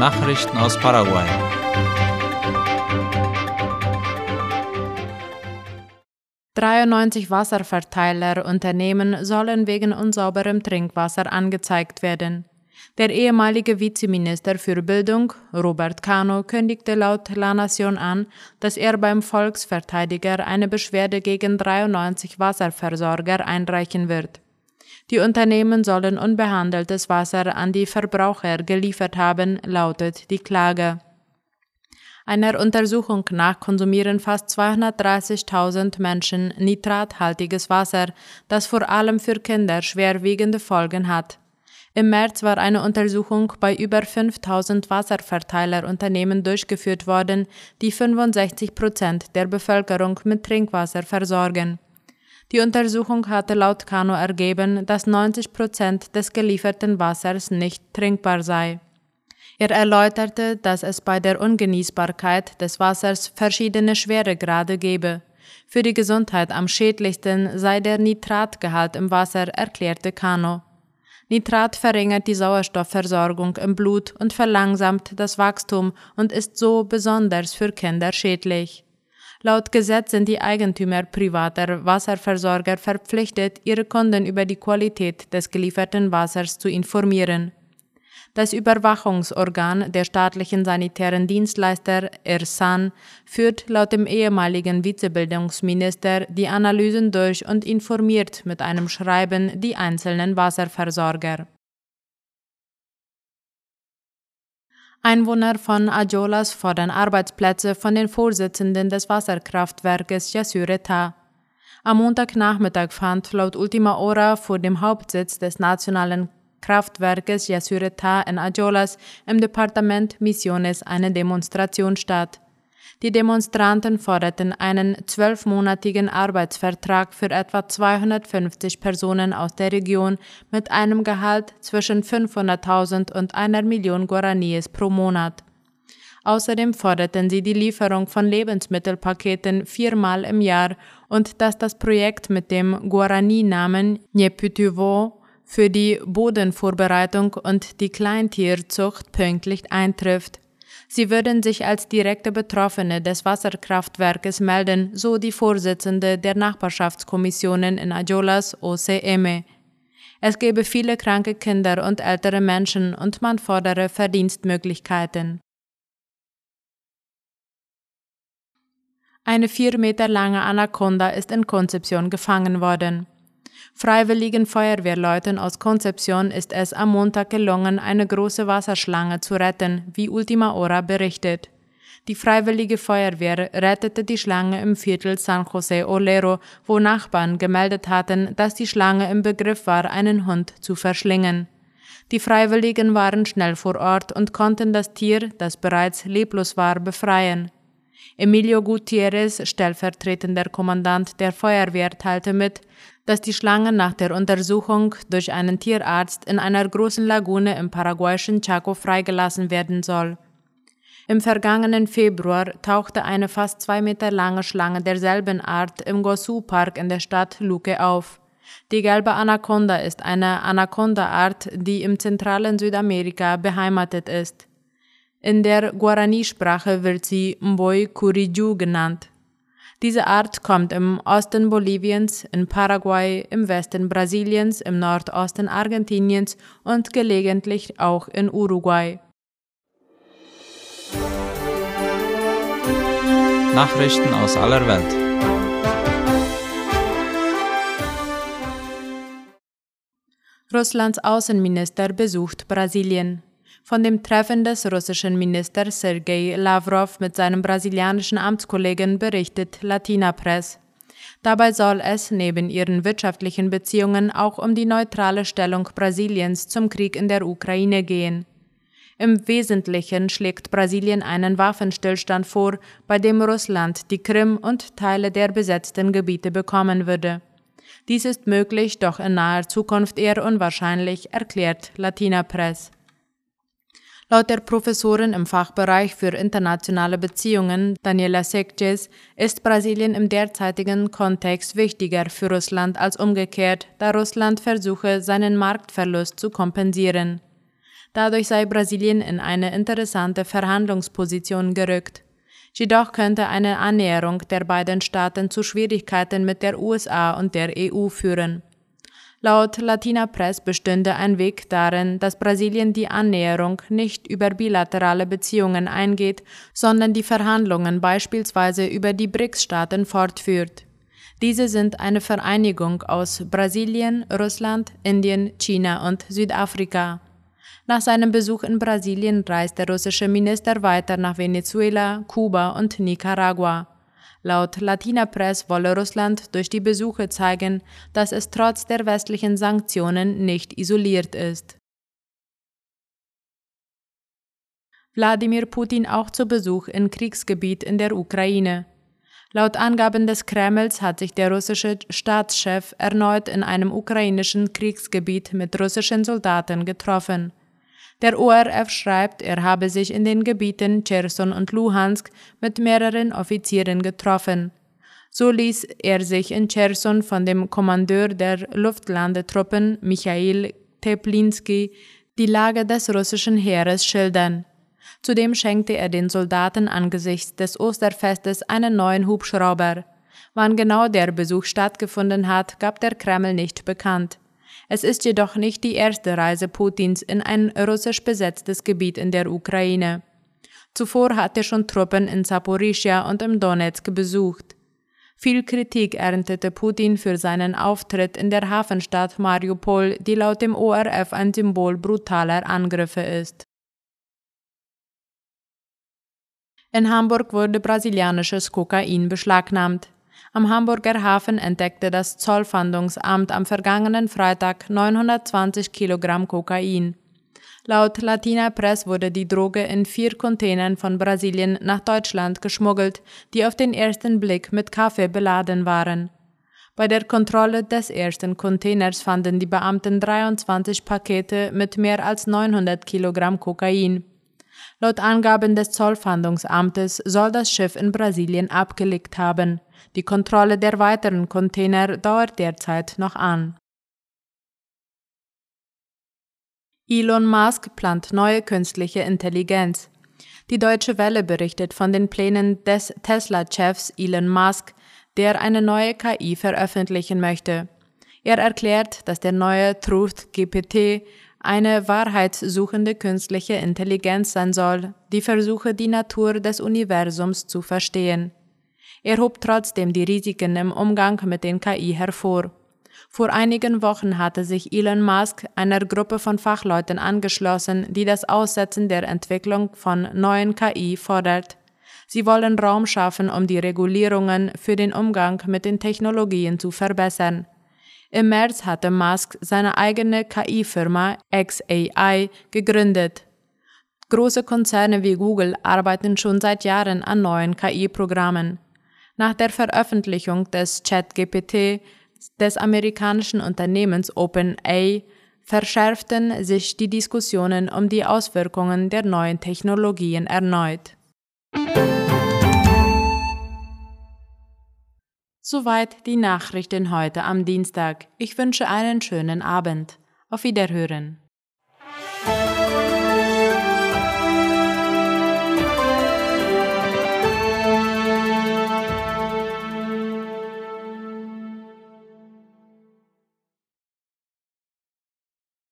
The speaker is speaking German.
Nachrichten aus Paraguay. »93 Wasserverteilerunternehmen sollen wegen unsauberem Trinkwasser angezeigt werden. Der ehemalige Vizeminister für Bildung, Robert Cano, kündigte laut La Nation an, dass er beim Volksverteidiger eine Beschwerde gegen 93 Wasserversorger einreichen wird. Die Unternehmen sollen unbehandeltes Wasser an die Verbraucher geliefert haben, lautet die Klage. Einer Untersuchung nach konsumieren fast 230.000 Menschen nitrathaltiges Wasser, das vor allem für Kinder schwerwiegende Folgen hat. Im März war eine Untersuchung bei über 5000 Wasserverteilerunternehmen durchgeführt worden, die 65 Prozent der Bevölkerung mit Trinkwasser versorgen. Die Untersuchung hatte laut Kano ergeben, dass 90 Prozent des gelieferten Wassers nicht trinkbar sei. Er erläuterte, dass es bei der Ungenießbarkeit des Wassers verschiedene Schweregrade gebe. Für die Gesundheit am schädlichsten sei der Nitratgehalt im Wasser, erklärte Kano. Nitrat verringert die Sauerstoffversorgung im Blut und verlangsamt das Wachstum und ist so besonders für Kinder schädlich. Laut Gesetz sind die Eigentümer privater Wasserversorger verpflichtet, ihre Kunden über die Qualität des gelieferten Wassers zu informieren. Das Überwachungsorgan der staatlichen sanitären Dienstleister ERSAN führt laut dem ehemaligen Vizebildungsminister die Analysen durch und informiert mit einem Schreiben die einzelnen Wasserversorger. Einwohner von Ajolas fordern Arbeitsplätze von den Vorsitzenden des Wasserkraftwerkes Yasureta. Am Montagnachmittag fand laut Ultima Hora vor dem Hauptsitz des Nationalen Kraftwerkes Yasureta in Ajolas im Departement Misiones eine Demonstration statt. Die Demonstranten forderten einen zwölfmonatigen Arbeitsvertrag für etwa 250 Personen aus der Region mit einem Gehalt zwischen 500.000 und einer Million Guaraníes pro Monat. Außerdem forderten sie die Lieferung von Lebensmittelpaketen viermal im Jahr und dass das Projekt mit dem Guarani-Namen Nyeputivo für die Bodenvorbereitung und die Kleintierzucht pünktlich eintrifft. Sie würden sich als direkte Betroffene des Wasserkraftwerkes melden, so die Vorsitzende der Nachbarschaftskommissionen in Ajolas OCM. Es gebe viele kranke Kinder und ältere Menschen und man fordere Verdienstmöglichkeiten. Eine vier Meter lange Anaconda ist in Konzeption gefangen worden. Freiwilligen Feuerwehrleuten aus Konzeption ist es am Montag gelungen, eine große Wasserschlange zu retten, wie Ultima Hora berichtet. Die Freiwillige Feuerwehr rettete die Schlange im Viertel San José Olero, wo Nachbarn gemeldet hatten, dass die Schlange im Begriff war, einen Hund zu verschlingen. Die Freiwilligen waren schnell vor Ort und konnten das Tier, das bereits leblos war, befreien. Emilio Gutierrez, stellvertretender Kommandant der Feuerwehr, teilte mit, dass die Schlange nach der Untersuchung durch einen Tierarzt in einer großen Lagune im paraguayischen Chaco freigelassen werden soll. Im vergangenen Februar tauchte eine fast zwei Meter lange Schlange derselben Art im Gosu-Park in der Stadt Luque auf. Die gelbe Anaconda ist eine Anaconda-Art, die im zentralen Südamerika beheimatet ist. In der Guarani-Sprache wird sie Mboy Curiju genannt. Diese Art kommt im Osten Boliviens, in Paraguay, im Westen Brasiliens, im Nordosten Argentiniens und gelegentlich auch in Uruguay. Nachrichten aus aller Welt. Russlands Außenminister besucht Brasilien. Von dem Treffen des russischen Ministers Sergei Lavrov mit seinem brasilianischen Amtskollegen berichtet Latina Press. Dabei soll es neben ihren wirtschaftlichen Beziehungen auch um die neutrale Stellung Brasiliens zum Krieg in der Ukraine gehen. Im Wesentlichen schlägt Brasilien einen Waffenstillstand vor, bei dem Russland die Krim und Teile der besetzten Gebiete bekommen würde. Dies ist möglich, doch in naher Zukunft eher unwahrscheinlich, erklärt Latina Press. Laut der Professorin im Fachbereich für internationale Beziehungen, Daniela Sekjes, ist Brasilien im derzeitigen Kontext wichtiger für Russland als umgekehrt, da Russland versuche, seinen Marktverlust zu kompensieren. Dadurch sei Brasilien in eine interessante Verhandlungsposition gerückt. Jedoch könnte eine Annäherung der beiden Staaten zu Schwierigkeiten mit der USA und der EU führen. Laut Latina Press bestünde ein Weg darin, dass Brasilien die Annäherung nicht über bilaterale Beziehungen eingeht, sondern die Verhandlungen beispielsweise über die BRICS-Staaten fortführt. Diese sind eine Vereinigung aus Brasilien, Russland, Indien, China und Südafrika. Nach seinem Besuch in Brasilien reist der russische Minister weiter nach Venezuela, Kuba und Nicaragua. Laut Latina Press wolle Russland durch die Besuche zeigen, dass es trotz der westlichen Sanktionen nicht isoliert ist. Wladimir Putin auch zu Besuch in Kriegsgebiet in der Ukraine. Laut Angaben des Kremls hat sich der russische Staatschef erneut in einem ukrainischen Kriegsgebiet mit russischen Soldaten getroffen. Der ORF schreibt, er habe sich in den Gebieten Cherson und Luhansk mit mehreren Offizieren getroffen. So ließ er sich in Cherson von dem Kommandeur der Luftlandetruppen Michail Teplinski die Lage des russischen Heeres schildern. Zudem schenkte er den Soldaten angesichts des Osterfestes einen neuen Hubschrauber. Wann genau der Besuch stattgefunden hat, gab der Kreml nicht bekannt. Es ist jedoch nicht die erste Reise Putins in ein russisch besetztes Gebiet in der Ukraine. Zuvor hat er schon Truppen in Saporischia und im Donetsk besucht. Viel Kritik erntete Putin für seinen Auftritt in der Hafenstadt Mariupol, die laut dem ORF ein Symbol brutaler Angriffe ist. In Hamburg wurde brasilianisches Kokain beschlagnahmt. Am Hamburger Hafen entdeckte das Zollfahndungsamt am vergangenen Freitag 920 Kilogramm Kokain. Laut Latina Press wurde die Droge in vier Containern von Brasilien nach Deutschland geschmuggelt, die auf den ersten Blick mit Kaffee beladen waren. Bei der Kontrolle des ersten Containers fanden die Beamten 23 Pakete mit mehr als 900 Kilogramm Kokain. Laut Angaben des Zollfahndungsamtes soll das Schiff in Brasilien abgelegt haben. Die Kontrolle der weiteren Container dauert derzeit noch an. Elon Musk plant neue künstliche Intelligenz. Die Deutsche Welle berichtet von den Plänen des Tesla-Chefs Elon Musk, der eine neue KI veröffentlichen möchte. Er erklärt, dass der neue Truth GPT eine wahrheitssuchende künstliche Intelligenz sein soll, die versuche, die Natur des Universums zu verstehen. Er hob trotzdem die Risiken im Umgang mit den KI hervor. Vor einigen Wochen hatte sich Elon Musk einer Gruppe von Fachleuten angeschlossen, die das Aussetzen der Entwicklung von neuen KI fordert. Sie wollen Raum schaffen, um die Regulierungen für den Umgang mit den Technologien zu verbessern. Im März hatte Musk seine eigene KI-Firma XAI gegründet. Große Konzerne wie Google arbeiten schon seit Jahren an neuen KI-Programmen. Nach der Veröffentlichung des ChatGPT des amerikanischen Unternehmens OpenAI verschärften sich die Diskussionen um die Auswirkungen der neuen Technologien erneut. Soweit die Nachrichten heute am Dienstag. Ich wünsche einen schönen Abend. Auf Wiederhören.